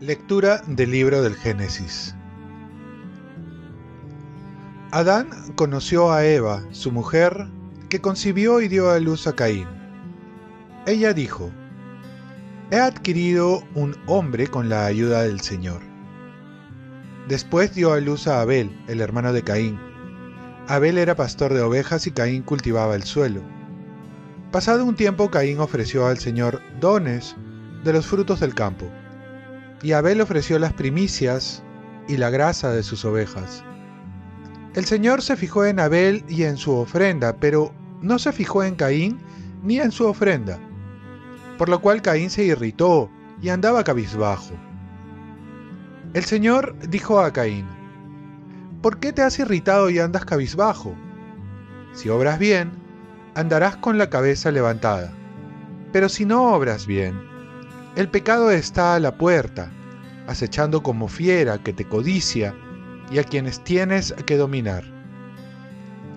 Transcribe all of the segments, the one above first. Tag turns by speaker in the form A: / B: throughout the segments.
A: Lectura del libro del Génesis. Adán conoció a Eva, su mujer, que concibió y dio a luz a Caín. Ella dijo, He adquirido un hombre con la ayuda del Señor. Después dio a luz a Abel, el hermano de Caín. Abel era pastor de ovejas y Caín cultivaba el suelo. Pasado un tiempo Caín ofreció al Señor dones de los frutos del campo. Y Abel ofreció las primicias y la grasa de sus ovejas. El Señor se fijó en Abel y en su ofrenda, pero no se fijó en Caín ni en su ofrenda, por lo cual Caín se irritó y andaba cabizbajo. El Señor dijo a Caín, ¿por qué te has irritado y andas cabizbajo? Si obras bien, andarás con la cabeza levantada, pero si no obras bien, el pecado está a la puerta, acechando como fiera que te codicia y a quienes tienes que dominar.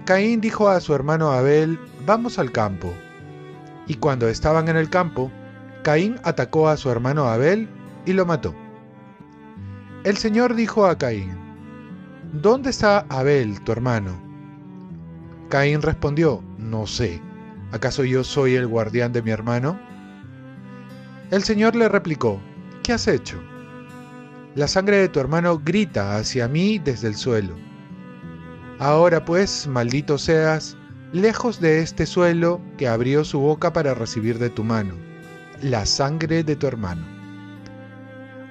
A: Caín dijo a su hermano Abel, vamos al campo. Y cuando estaban en el campo, Caín atacó a su hermano Abel y lo mató. El Señor dijo a Caín, ¿Dónde está Abel, tu hermano? Caín respondió, No sé, ¿acaso yo soy el guardián de mi hermano? El Señor le replicó, ¿qué has hecho? La sangre de tu hermano grita hacia mí desde el suelo. Ahora pues, maldito seas, lejos de este suelo que abrió su boca para recibir de tu mano, la sangre de tu hermano.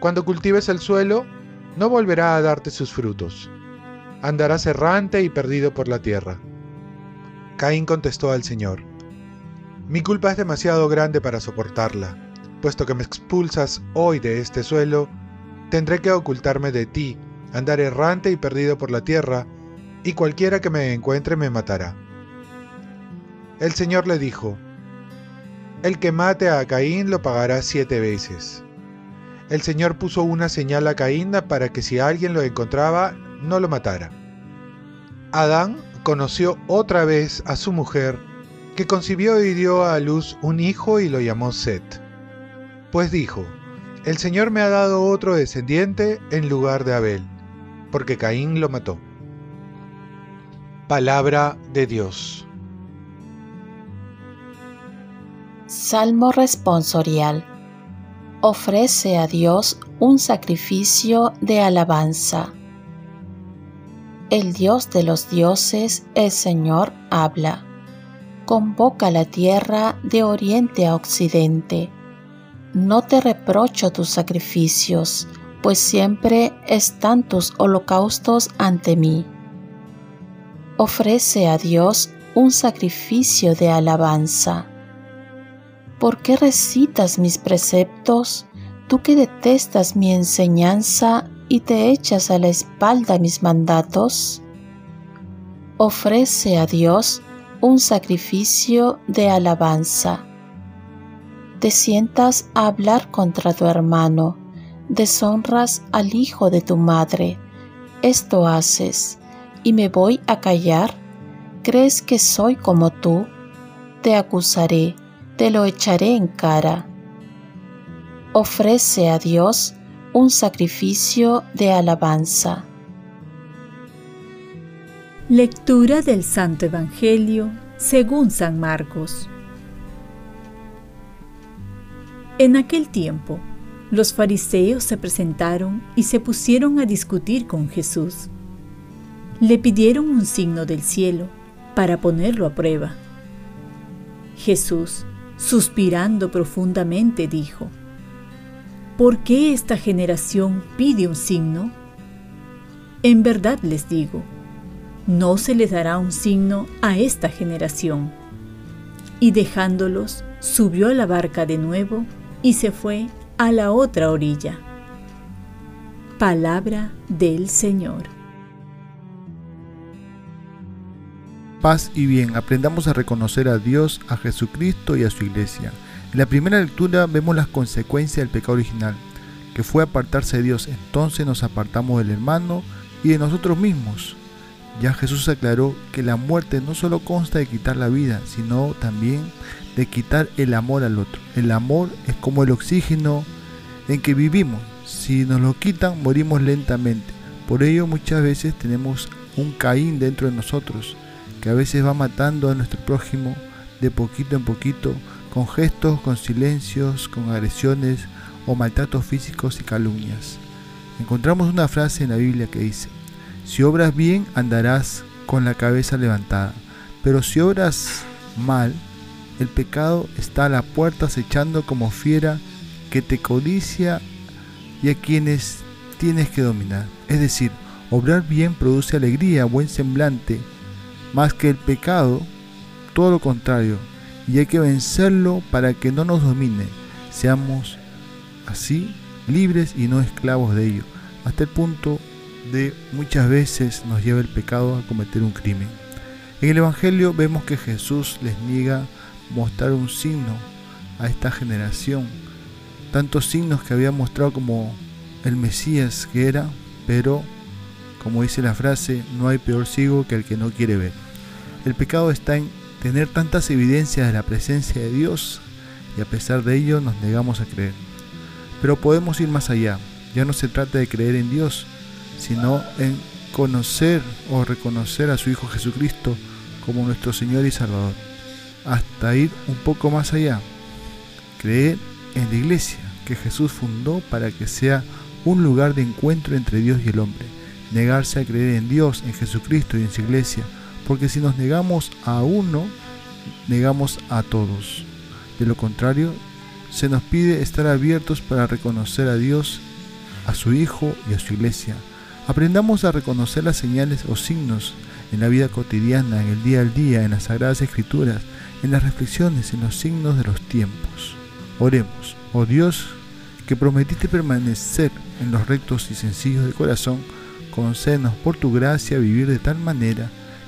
A: Cuando cultives el suelo, no volverá a darte sus frutos. Andarás errante y perdido por la tierra. Caín contestó al Señor, Mi culpa es demasiado grande para soportarla puesto que me expulsas hoy de este suelo, tendré que ocultarme de ti, andar errante y perdido por la tierra, y cualquiera que me encuentre me matará. El Señor le dijo, El que mate a Caín lo pagará siete veces. El Señor puso una señal a Caín para que si alguien lo encontraba, no lo matara. Adán conoció otra vez a su mujer, que concibió y dio a luz un hijo y lo llamó Set. Pues dijo, El Señor me ha dado otro descendiente en lugar de Abel, porque Caín lo mató. Palabra de Dios.
B: Salmo responsorial. Ofrece a Dios un sacrificio de alabanza. El Dios de los dioses, el Señor, habla. Convoca la tierra de oriente a occidente no te reprocho tus sacrificios, pues siempre están tus holocaustos ante mí. Ofrece a Dios un sacrificio de alabanza. ¿Por qué recitas mis preceptos, tú que detestas mi enseñanza y te echas a la espalda mis mandatos? Ofrece a Dios un sacrificio de alabanza te sientas a hablar contra tu hermano, deshonras al hijo de tu madre. Esto haces, y me voy a callar. ¿Crees que soy como tú? Te acusaré, te lo echaré en cara. Ofrece a Dios un sacrificio de alabanza.
C: Lectura del Santo Evangelio según San Marcos. En aquel tiempo, los fariseos se presentaron y se pusieron a discutir con Jesús. Le pidieron un signo del cielo para ponerlo a prueba. Jesús, suspirando profundamente, dijo, ¿Por qué esta generación pide un signo? En verdad les digo, no se les dará un signo a esta generación. Y dejándolos, subió a la barca de nuevo y se fue a la otra orilla. Palabra del Señor.
D: Paz y bien, aprendamos a reconocer a Dios, a Jesucristo y a su iglesia. En la primera lectura vemos las consecuencias del pecado original, que fue apartarse de Dios. Entonces nos apartamos del hermano y de nosotros mismos. Ya Jesús aclaró que la muerte no solo consta de quitar la vida, sino también de quitar el amor al otro. El amor es como el oxígeno en que vivimos. Si nos lo quitan, morimos lentamente. Por ello muchas veces tenemos un Caín dentro de nosotros, que a veces va matando a nuestro prójimo de poquito en poquito, con gestos, con silencios, con agresiones o maltratos físicos y calumnias. Encontramos una frase en la Biblia que dice, si obras bien andarás con la cabeza levantada, pero si obras mal, el pecado está a la puerta acechando como fiera que te codicia y a quienes tienes que dominar. Es decir, obrar bien produce alegría, buen semblante, más que el pecado, todo lo contrario, y hay que vencerlo para que no nos domine. Seamos así libres y no esclavos de ello, hasta el punto de muchas veces nos lleva el pecado a cometer un crimen. En el Evangelio vemos que Jesús les niega mostrar un signo a esta generación, tantos signos que había mostrado como el Mesías que era, pero como dice la frase, no hay peor ciego que el que no quiere ver. El pecado está en tener tantas evidencias de la presencia de Dios y a pesar de ello nos negamos a creer. Pero podemos ir más allá. Ya no se trata de creer en Dios, sino en conocer o reconocer a su Hijo Jesucristo como nuestro Señor y Salvador. Hasta ir un poco más allá. Creer en la iglesia que Jesús fundó para que sea un lugar de encuentro entre Dios y el hombre. Negarse a creer en Dios, en Jesucristo y en su iglesia. Porque si nos negamos a uno, negamos a todos. De lo contrario, se nos pide estar abiertos para reconocer a Dios, a su Hijo y a su Iglesia. Aprendamos a reconocer las señales o signos en la vida cotidiana, en el día al día, en las sagradas escrituras, en las reflexiones, en los signos de los tiempos. Oremos, oh Dios, que prometiste permanecer en los rectos y sencillos de corazón, concédenos por tu gracia vivir de tal manera